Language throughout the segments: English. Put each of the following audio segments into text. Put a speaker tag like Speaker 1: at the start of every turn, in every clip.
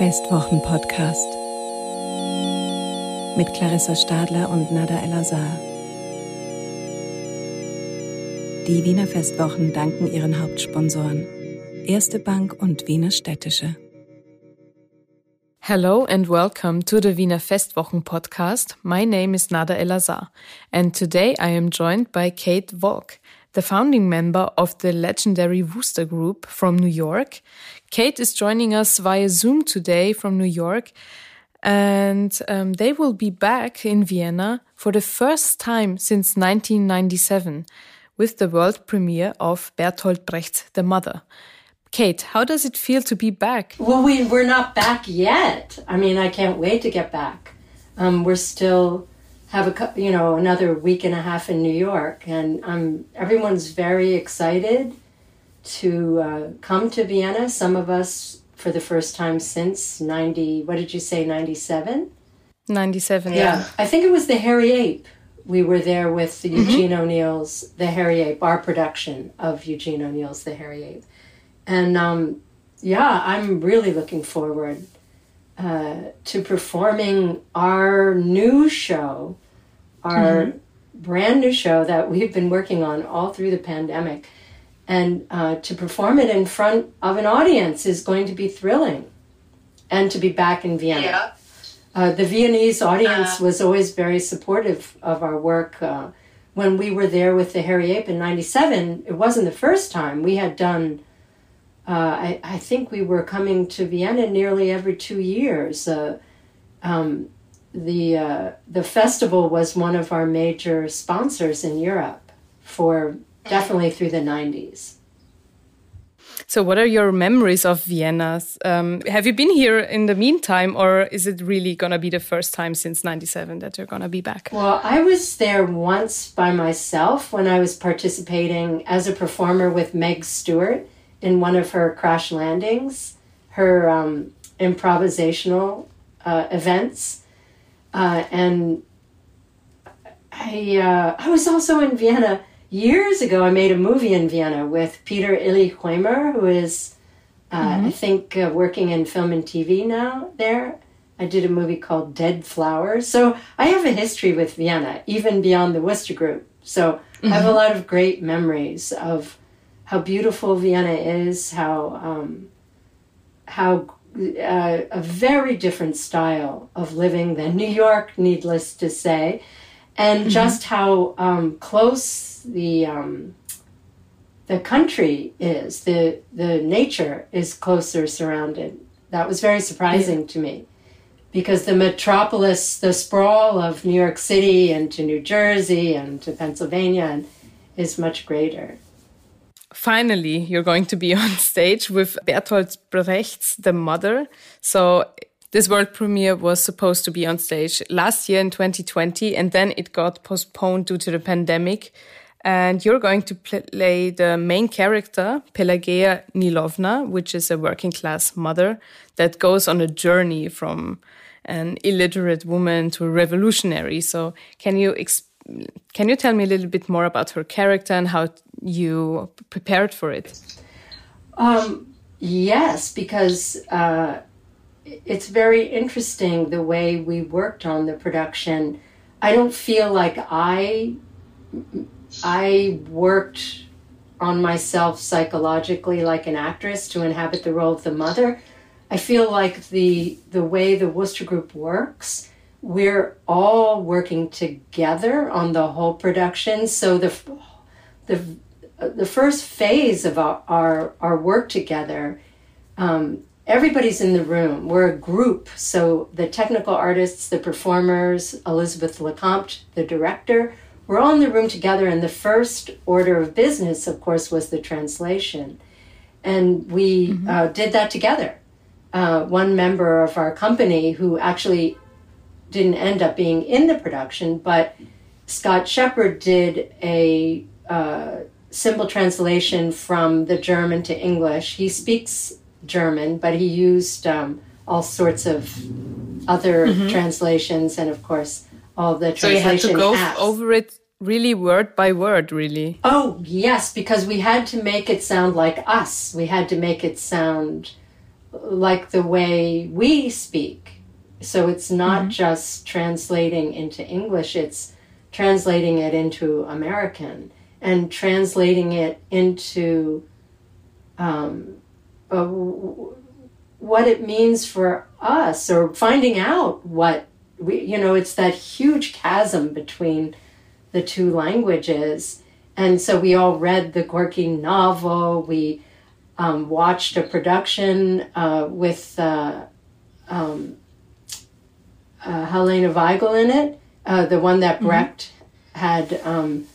Speaker 1: Festwochen-Podcast mit Clarissa Stadler und Nada El-Azhar. Die Wiener Festwochen danken ihren Hauptsponsoren Erste Bank und Wiener Städtische.
Speaker 2: Hello and welcome to the Wiener Festwochen podcast. My name is Nada El-Azhar and today I am joined by Kate Volk, the founding member of the legendary Wooster Group from New York. Kate is joining us via Zoom today from New York, and um, they will be back in Vienna for the first time since 1997 with the world premiere of Bertolt Brecht's The Mother. Kate, how does it feel to be back?
Speaker 3: Well, we, we're not back yet. I mean, I can't wait to get back. Um, we're still have a you know another week and a half in New York, and um, everyone's very excited to uh, come to Vienna. Some of us for the first time since ninety. What did you say? Ninety seven.
Speaker 2: Ninety seven.
Speaker 3: Yeah.
Speaker 2: Yeah.
Speaker 3: I think it was the Hairy Ape. We were there with
Speaker 2: Mm-hmm.
Speaker 3: Eugene O'Neill's The Hairy Ape, our production of Eugene O'Neill's The Hairy Ape, and um, yeah, I'm really looking forward uh, to performing our new show, our brand new show that we've been working on all through the pandemic. And uh, to perform it in front of an audience is going to be thrilling. And to be back in Vienna.
Speaker 4: Yeah.
Speaker 3: Uh, the Viennese audience
Speaker 4: Uh.
Speaker 3: was always very supportive of our work. Uh, when we were there with the Hairy Ape in '97, it wasn't the first time. We had done, uh, I, I think we were coming to Vienna nearly every two years. Uh, um, the uh, the festival was one of our major sponsors in Europe for definitely through the '90s.
Speaker 2: So, what are your memories of Vienna? Um, have you been here in the meantime, or is it really going to be the first time since '97 that you're going to be back?
Speaker 3: Well, I was there once by myself when I was participating as a performer with Meg Stuart in one of her crash landings, her um, improvisational uh, events, uh, and I uh, I was also in Vienna years ago. I made a movie in Vienna with Peter Ily Huemer, who is uh, I think uh, working in film and TV now there. I did a movie called Dead Flowers. So I have a history with Vienna, even beyond the Wooster Group. So I have a lot of great memories of how beautiful Vienna is, how um, how uh, a very different style of living than New York, needless to say, and just how um, close the um, the country is, the the nature is closer surrounded. That was very surprising to me because the metropolis, the sprawl of New York City and to New Jersey and to Pennsylvania and, is much greater.
Speaker 2: Finally, you're going to be on stage with Bertolt Brecht's The Mother. So, this world premiere was supposed to be on stage last year in 2020, and then it got postponed due to the pandemic. And you're going to play the main character, Pelageya Nilovna, which is a working class mother that goes on a journey from an illiterate woman to a revolutionary. So, can you ex can you tell me a little bit more about her character and how you prepared for it?
Speaker 3: Um, yes, because uh, it's very interesting the way we worked on the production. I don't feel like I I worked on myself psychologically like an actress to inhabit the role of the mother. I feel like the the way the Wooster Group works, we're all working together on the whole production. So the the the first phase of our our, our work together, um, everybody's in the room. We're a group. So the technical artists, the performers, Elizabeth LeCompte, the director, we're all in the room together. And the first order of business, of course, was the translation, and we uh, did that together. Uh, one member of our company who actually didn't end up being in the production, but Scott Shepherd did a uh, simple translation from the German to English. He speaks German, but he used um, all sorts of other translations, and of course, all the
Speaker 2: Mm-hmm. So you had to go
Speaker 3: apps.
Speaker 2: over it really word by word, really.
Speaker 3: Oh, yes, because we had to make it sound like us. We had to make it sound like the way we speak. So it's not mm-hmm. just translating into English, it's translating it into American and translating it into um, uh, what it means for us or finding out what we, you know, it's that huge chasm between the two languages. And so we all read the Gorky novel. We um, watched a production uh, with uh, um, uh, Helena Weigel in it, uh, the one that mm-hmm. Brecht mm-hmm. had um,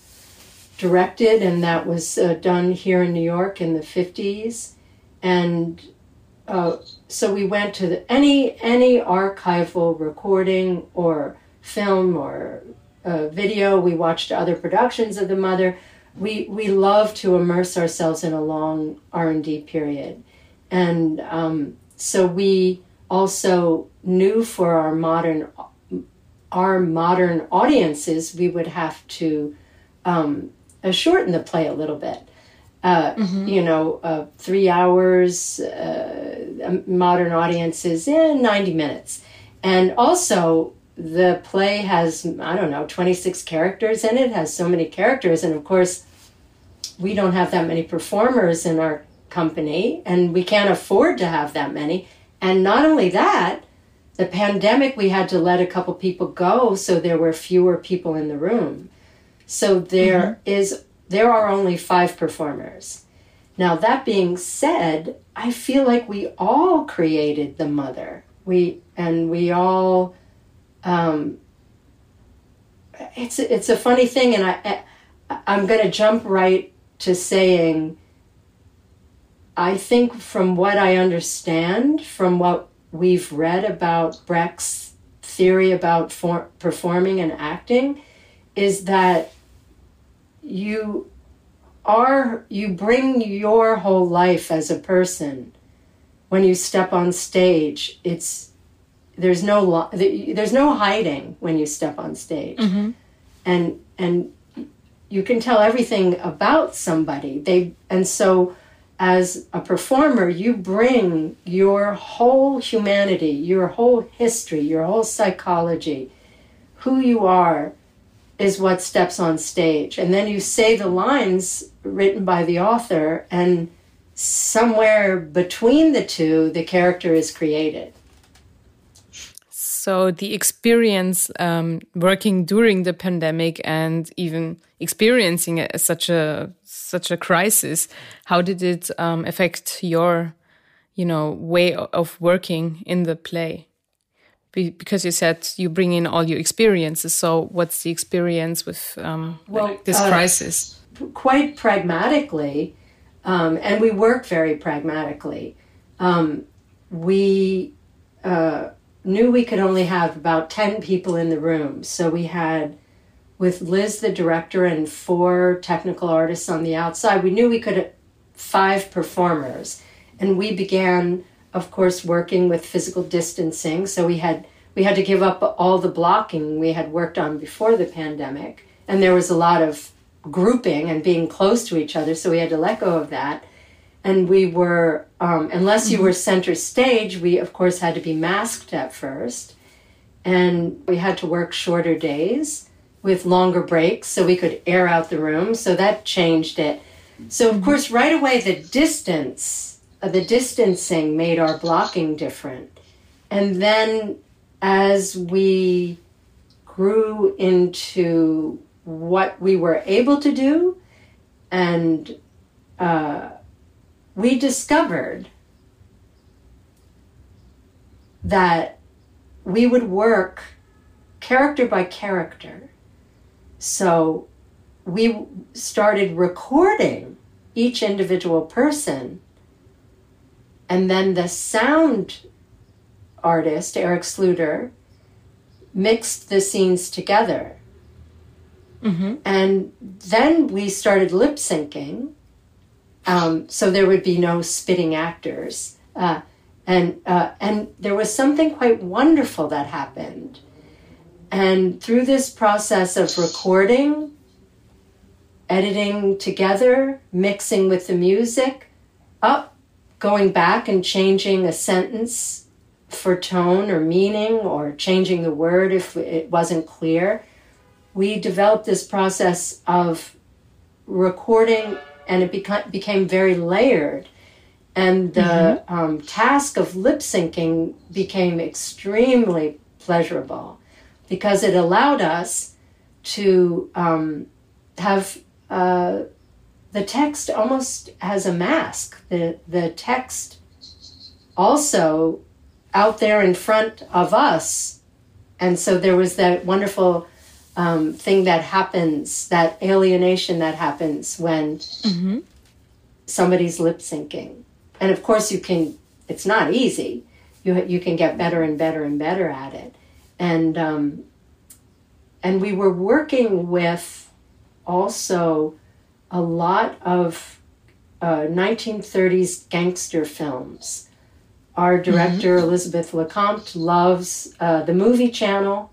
Speaker 3: directed, and that was uh, done here in New York in the 50s. And uh, so we went to the, any any archival recording or film or uh, video. We watched other productions of the mother. We we love to immerse ourselves in a long R and D period, and um, so we also new for our modern our modern audiences we would have to um, shorten the play a little bit. Uh, mm-hmm. You know, uh, three hours, uh, modern audiences in 90 minutes. And also, the play has, I don't know, 26 characters in it, has so many characters. And of course, we don't have that many performers in our company, and we can't afford to have that many. And not only that, the pandemic, we had to let a couple people go, so there were fewer people in the room. So there mm-hmm. is there are only five performers. Now that being said, I feel like we all created the mother. We and we all. Um, it's it's a funny thing, and I, I I'm going to jump right to saying. I think from what I understand, from what we've read about Brecht's theory about for, performing and acting, is that you are you bring your whole life as a person. When you step on stage it's there's no there's no hiding when you step on stage. Mm-hmm. and and you can tell everything about somebody. They and so as a performer you bring your whole humanity your whole history your whole psychology who you are is what steps on stage. And then you say the lines written by the author, and somewhere between the two, the character is created.
Speaker 2: So the experience um, working during the pandemic and even experiencing a, such a such a crisis, how did it um, affect your, you know, way of working in the play? because you said you bring in all your experiences. So, what's the experience with um, well, this uh, crisis?
Speaker 3: Quite pragmatically, um, and we work very pragmatically. Um, we uh, knew we could only have about 10 people in the room. So, we had, with Liz, the director, and four technical artists on the outside, we knew we could five performers. And we began of course, working with physical distancing. So we had we had to give up all the blocking we had worked on before the pandemic, and there was a lot of grouping and being close to each other. So we had to let go of that. And we were, um, unless you were center stage, we of course had to be masked at first, and we had to work shorter days with longer breaks so we could air out the room. So that changed it. So of course, right away, the distance uh, the distancing made our blocking different. And then as we grew into what we were able to do, and uh, we discovered that we would work character by character. So we started recording each individual person and then the sound artist, Eric Sluyter, mixed the scenes together. Mm-hmm. And then we started lip syncing. Um, so there would be no spitting actors. Uh, and, uh, and there was something quite wonderful that happened. And through this process of recording, editing together, mixing with the music, up going back and changing a sentence for tone or meaning or changing the word if it wasn't clear. We developed this process of recording and it beca- became very layered. And the mm-hmm. um, task of lip syncing became extremely pleasurable because it allowed us to um, have uh, the text almost as a mask. The, the text also out there in front of us. And so there was that wonderful um, thing that happens, that alienation that happens when mm-hmm. somebody's lip syncing. And of course, you can, it's not easy. You, you can get better and better and better at it. And, um, and we were working with also a lot of uh, 1930s gangster films. Our director, mm-hmm. Elizabeth LeCompte, loves uh, the movie channel,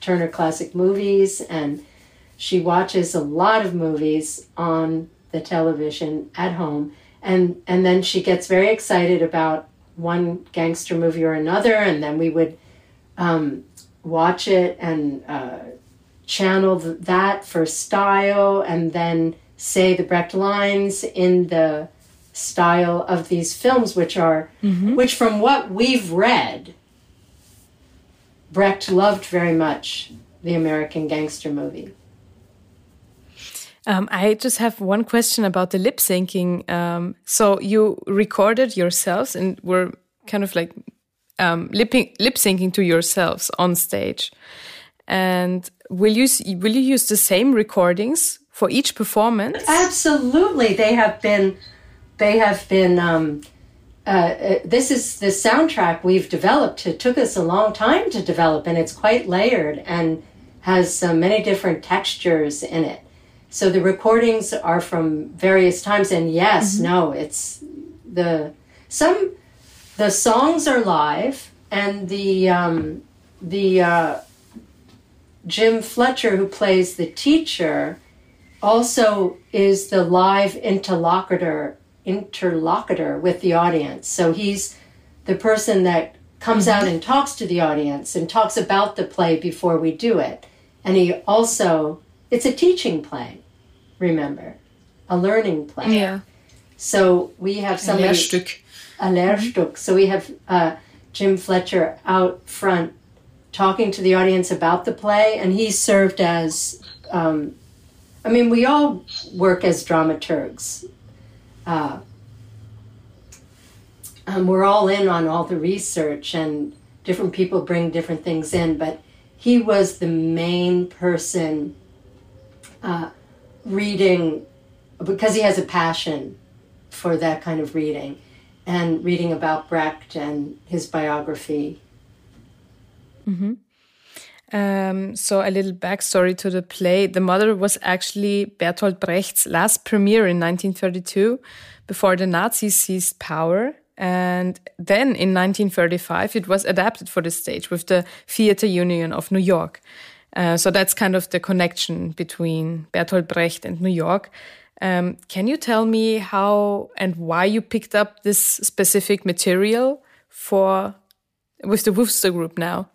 Speaker 3: Turner Classic Movies, and she watches a lot of movies on the television at home. And, and then she gets very excited about one gangster movie or another, and then we would um, watch it and uh, channel that for style, and then say the Brecht lines in the style of these films, which are, mm-hmm. which from what we've read, Brecht loved very much the American gangster movie.
Speaker 2: Um, I just have one question about the lip syncing. Um, so you recorded yourselves and were kind of like um, lip lip syncing to yourselves on stage. And will you will you use the same recordings for each performance?
Speaker 3: Absolutely, they have been. They have been. Um, uh, uh, this is the soundtrack we've developed. It took us a long time to develop, and it's quite layered and has uh, many different textures in it. So the recordings are from various times, and yes, mm-hmm. no, it's the some the songs are live, and the um, the uh, Jim Fletcher, who plays the teacher, also is the live interlocutor interlocutor with the audience. So he's the person that comes out and talks to the audience and talks about the play before we do it. And he also it's a teaching play, remember, a learning play.
Speaker 2: Yeah.
Speaker 3: So we have somebody
Speaker 2: a Lehrstück.
Speaker 3: So we have uh, Jim Fletcher out front talking to the audience about the play, and he served as um, I mean, we all work as dramaturgs. Uh, um, we're all in on all the research, and different people bring different things in, but he was the main person uh, reading because he has a passion for that kind of reading and reading about Brecht and his biography.
Speaker 2: Mm-hmm. Um, so a little backstory to the play. The Mother was actually Bertolt Brecht's last premiere in 1932 before the Nazis seized power. And then in 1935, it was adapted for the stage with the Theatre Union of New York. Uh, so that's kind of the connection between Bertolt Brecht and New York. Um, can you tell me how and why you picked up this specific material for with the Wooster Group now?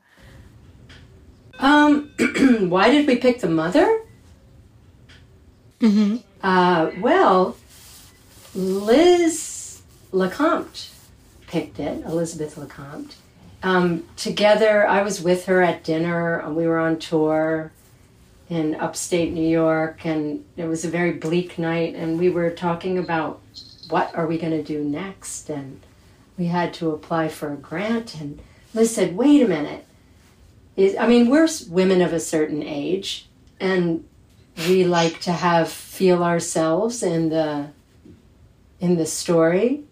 Speaker 3: Um, why did we pick the mother?
Speaker 2: Mm-hmm.
Speaker 3: Uh, well, Liz LeCompte picked it, Elizabeth LeCompte. Um, together, I was with her at dinner. We were on tour in upstate New York, and it was a very bleak night. And we were talking about what are we going to do next, and we had to apply for a grant. And Liz said, "Wait a minute, is I mean we're women of a certain age and we like to have feel ourselves in the in the story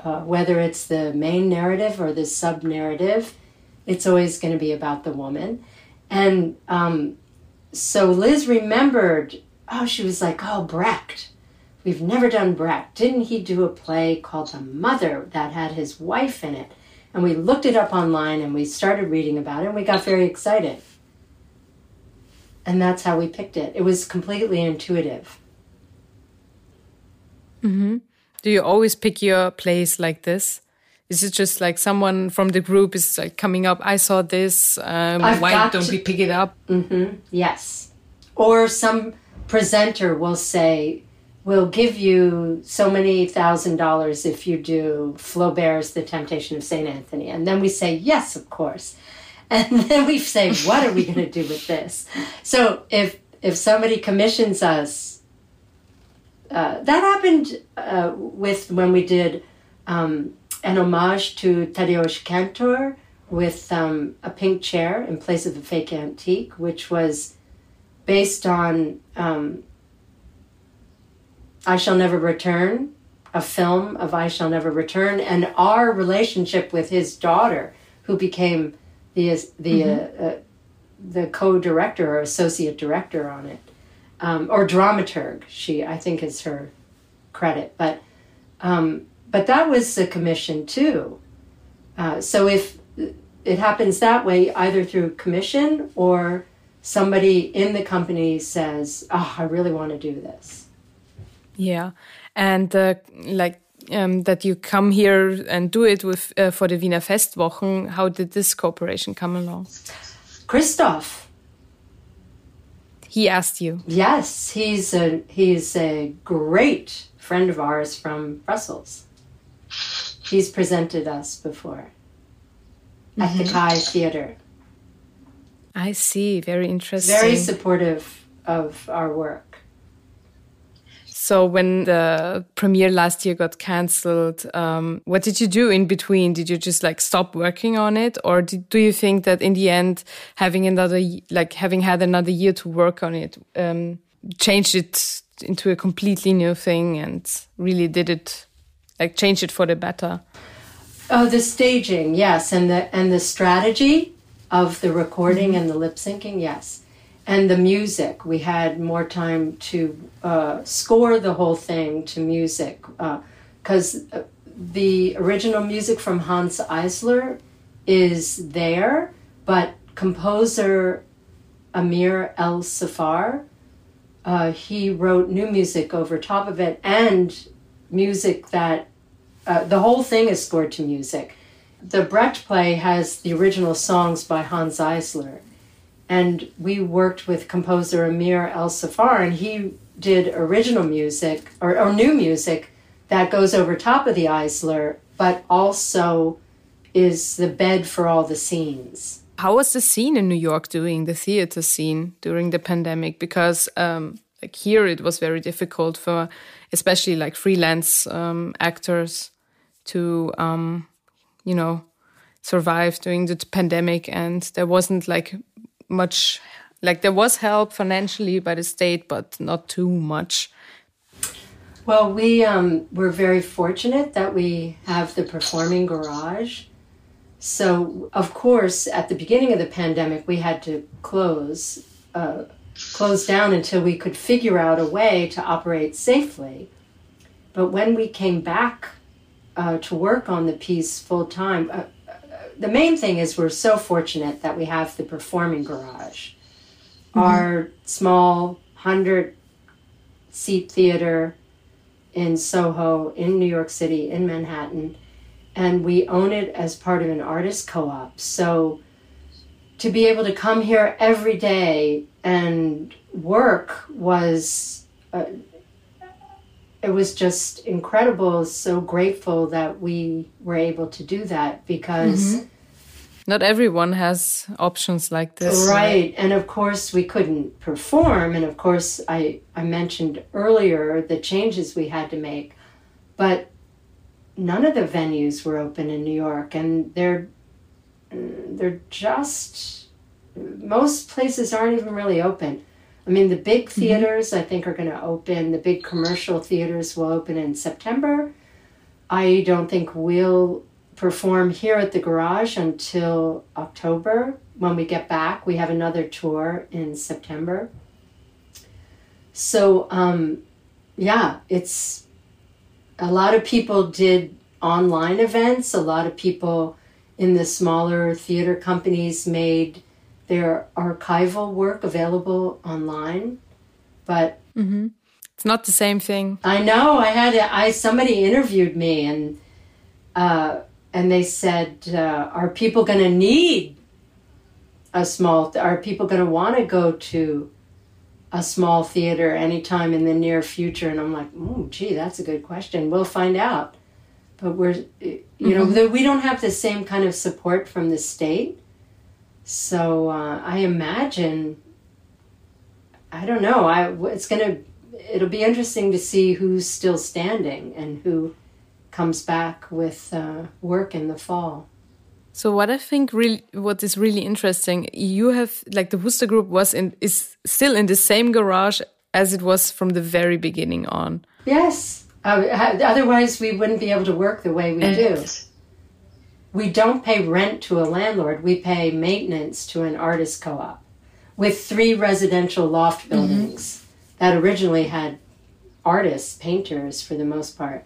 Speaker 3: uh, whether it's the main narrative or the sub narrative it's always going to be about the woman and um, so liz remembered oh she was like oh brecht we've never done brecht didn't he do a play called the mother that had his wife in it and we looked it up online and we started reading about it and we got very excited. And that's how we picked it. It was completely intuitive.
Speaker 2: Mm-hmm. Do you always pick your plays like this? Is it just like someone from the group is like coming up? I saw this. Um, why don't to, we pick it up?
Speaker 3: Mm-hmm, yes. Or some presenter will say, "We'll give you so many thousand dollars if you do Flaubert's The Temptation of Saint Anthony," and then we say, "Yes, of course." And then we say, "What are we going to do with this?" So if if somebody commissions us, uh, that happened uh, with when we did. Um, an homage to Tadeusz Kantor with um, a pink chair in place of a fake antique, which was based on um, I Shall Never Return, a film of I Shall Never Return, and our relationship with his daughter, who became the the mm-hmm. uh, uh, the co-director or associate director on it, um, or dramaturg. She I think is her credit, but um, but that was a commission too. Uh, so if it happens that way, either through commission or somebody in the company says, "Oh, I really want to do this."
Speaker 2: Yeah, and uh, like um, that you come here and do it with uh, for the Wiener Festwochen. How did this cooperation come along?
Speaker 3: Christoph.
Speaker 2: He asked you.
Speaker 3: Yes, he's a he's a great friend of ours from Brussels he's presented us before at mm-hmm. the Kaaitheater.
Speaker 2: I see. Very interesting.
Speaker 3: Very supportive of our work.
Speaker 2: So when the premiere last year got cancelled, um, what did you do in between? Did you just like stop working on it, or did, do you think that in the end, having another like having had another year to work on it, um, changed it into a completely new thing and really did it like change it for the better?
Speaker 3: Oh, the staging, yes, and the and the strategy of the recording and the lip syncing, yes, and the music. We had more time to uh, score the whole thing to music because uh, the original music from Hanns Eisler is there, but composer Amir ElSaffar, uh, he wrote new music over top of it and music that uh, the whole thing is scored to music. The Brecht play has the original songs by Hanns Eisler, and we worked with composer Amir ElSaffar, and he did original music or, or new music that goes over top of the Eisler, but also is the bed for all the scenes.
Speaker 2: How was the scene in New York doing the theater scene during the pandemic? Because um, like here, it was very difficult for especially like freelance um, actors to um, you know survive during the pandemic. And there wasn't like much like there was help financially by the state but not too much.
Speaker 3: Well we um, we're very fortunate that we have the performing garage. So of course at the beginning of the pandemic we had to close uh, close down until we could figure out a way to operate safely. But when we came back uh, to work on the piece full time. Uh, uh, the main thing is we're so fortunate that we have the performing garage, mm-hmm. our small hundred seat theater in Soho, in New York City, in Manhattan, and we own it as part of an artist co-op. So to be able to come here every day and work was uh, it was just incredible. So grateful that we were able to do that because. Mm-hmm.
Speaker 2: Not everyone has options like this.
Speaker 3: Right. And of course, we couldn't perform. And of course, I, I mentioned earlier the changes we had to make. But none of the venues were open in New York. And they're, they're just, most places aren't even really open. I mean, the big mm-hmm. theaters mm-hmm. I think are going to open. The big commercial theaters will open in September. I don't think we'll perform here at the garage until October when we get back. We have another tour in September. So, um, yeah, it's a lot of people did online events. A lot of people in the smaller theater companies made their archival work available online, but
Speaker 2: mm-hmm. It's not the same thing.
Speaker 3: I know. I had a, I somebody interviewed me and uh, and they said, uh, "Are people going to need a small? Are people going to want to go to a small theater anytime in the near future?" And I'm like, "Oh, gee, that's a good question. We'll find out." But we're, you know, mm-hmm. we don't have the same kind of support from the state. So uh, I imagine, I don't know. I it's gonna, it'll be interesting to see who's still standing and who comes back with uh, work in the fall.
Speaker 2: So what I think really what is really interesting, you have like the Wooster Group was in is still in the same garage as it was from the very beginning on.
Speaker 3: Yes. Uh, otherwise, we wouldn't be able to work the way we and do. We don't pay rent to a landlord. We pay maintenance to an artist co-op with three residential loft mm-hmm. buildings mm -hmm. that originally had artists, painters for the most part.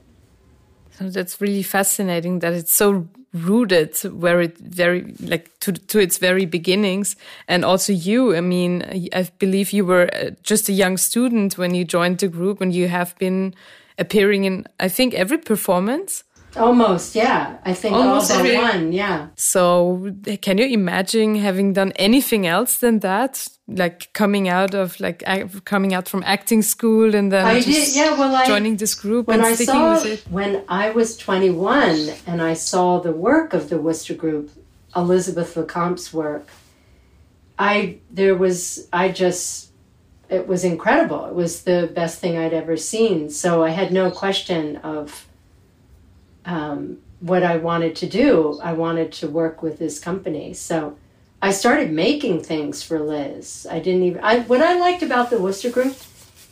Speaker 2: So that's really fascinating that it's so rooted where it very like to to its very beginnings and also you i mean i believe you were uh, just a young student when you joined the group and you have been appearing in i think every performance
Speaker 3: Almost, yeah. I think Almost all but one, yeah.
Speaker 2: So, can you imagine having done anything else than that? Like coming out of like coming out from acting school and then
Speaker 3: I did, yeah. Well, I,
Speaker 2: joining this group
Speaker 3: when
Speaker 2: and
Speaker 3: I
Speaker 2: sticking
Speaker 3: saw,
Speaker 2: with it.
Speaker 3: When I was twenty one and I saw the work of the Wooster Group, Elizabeth LeCompte's work, I there was I just it was incredible. It was the best thing I'd ever seen. So I had no question of um, what I wanted to do. I wanted to work with this company. So I started making things for Liz. I didn't even, I, what I liked about the Wooster Group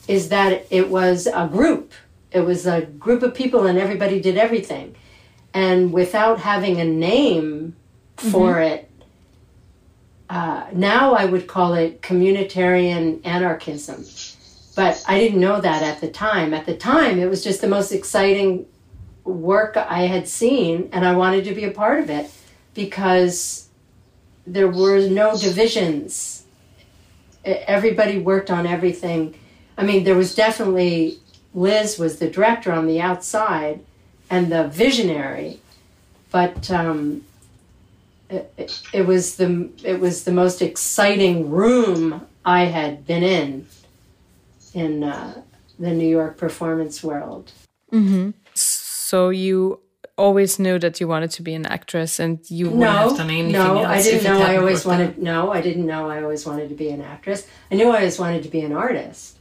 Speaker 3: is that it was a group. It was a group of people and everybody did everything. And without having a name for mm-hmm. it, uh, now I would call it communitarian anarchism. But I didn't know that at the time. At the time, it was just the most exciting work I had seen, and I wanted to be a part of it because there were no divisions. Everybody worked on everything. I mean, there was definitely Liz was the director on the outside and the visionary, but um, it, it, was the it was the most exciting room I had been in in uh, the New York performance world.
Speaker 2: Mm-hmm. So you always knew that you wanted to be an actress and you wouldn't
Speaker 3: no,
Speaker 2: have done anything
Speaker 3: no,
Speaker 2: else.
Speaker 3: I didn't know I always wanted no, I didn't know I always wanted to be an actress. I knew I always wanted to be an artist.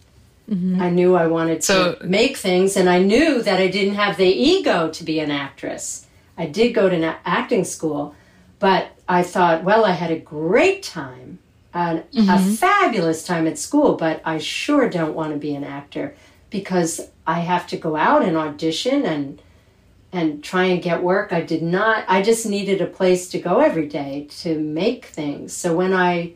Speaker 3: Mm-hmm. I knew I wanted so, to make things and I knew that I didn't have the ego to be an actress. I did go to acting school, but I thought, well, I had a great time, mm-hmm. a fabulous time at school, but I sure don't want to be an actor because I have to go out and audition and and try and get work. I did not, I just needed a place to go every day to make things. So when I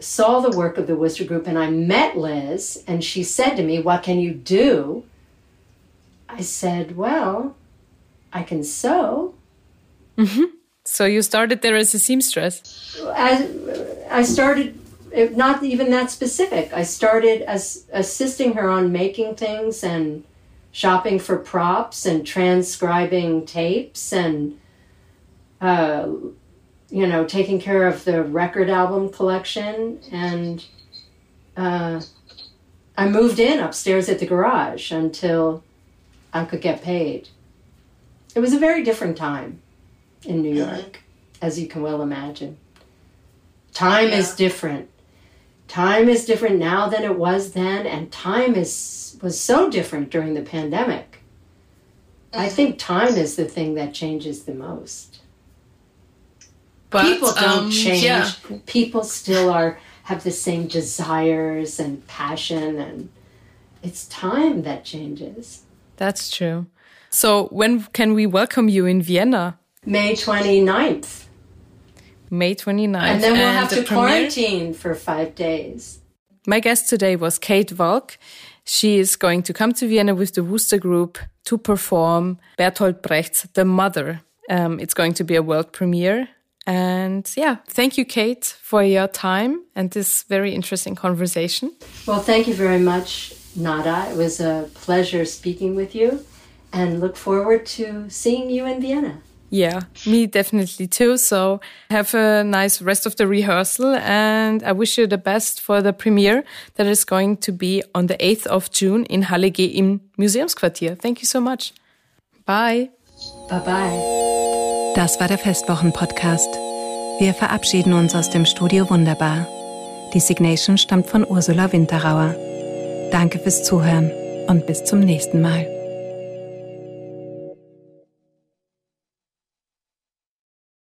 Speaker 3: saw the work of the Wooster Group and I met Liz and she said to me, What can you do? I said, Well, I can sew.
Speaker 2: Mm-hmm. So you started there as a seamstress?
Speaker 3: As, I started, not even that specific. I started as assisting her on making things and shopping for props and transcribing tapes and uh, you know taking care of the record album collection and uh, i moved in upstairs at the garage until i could get paid. It was a very different time in new york as you can well imagine. Time yeah. is different time is different now than it was then and time is was so different during the pandemic. Mm-hmm. i think time is the thing that changes the most. But, people don't um, change. yeah. people still are have the same desires and passion and it's time that changes.
Speaker 2: That's true. So when can we welcome you in vienna?
Speaker 3: May 29th
Speaker 2: May 29th.
Speaker 3: And then we'll and have to quarantine for five days.
Speaker 2: My guest today was Kate Valk. She is going to come to Vienna with the Wooster Group to perform Bertolt Brecht's The Mother. Um, it's going to be a world premiere. And yeah, thank you, Kate, for your time and this very interesting conversation.
Speaker 3: Well, thank you very much, Nada. It was a pleasure speaking with you and look forward to seeing you in Vienna.
Speaker 2: Yeah, me definitely too. So have a nice rest of the rehearsal and I wish you the best for the premiere that is going to be on the 8th of June in Halle G im Museumsquartier. Thank you so much. Bye.
Speaker 3: Bye bye.
Speaker 1: Das war der Festwochen-Podcast. Wir verabschieden uns aus dem Studio Wunderbar. Die Signation stammt von Ursula Winterauer. Danke fürs Zuhören und bis zum nächsten Mal.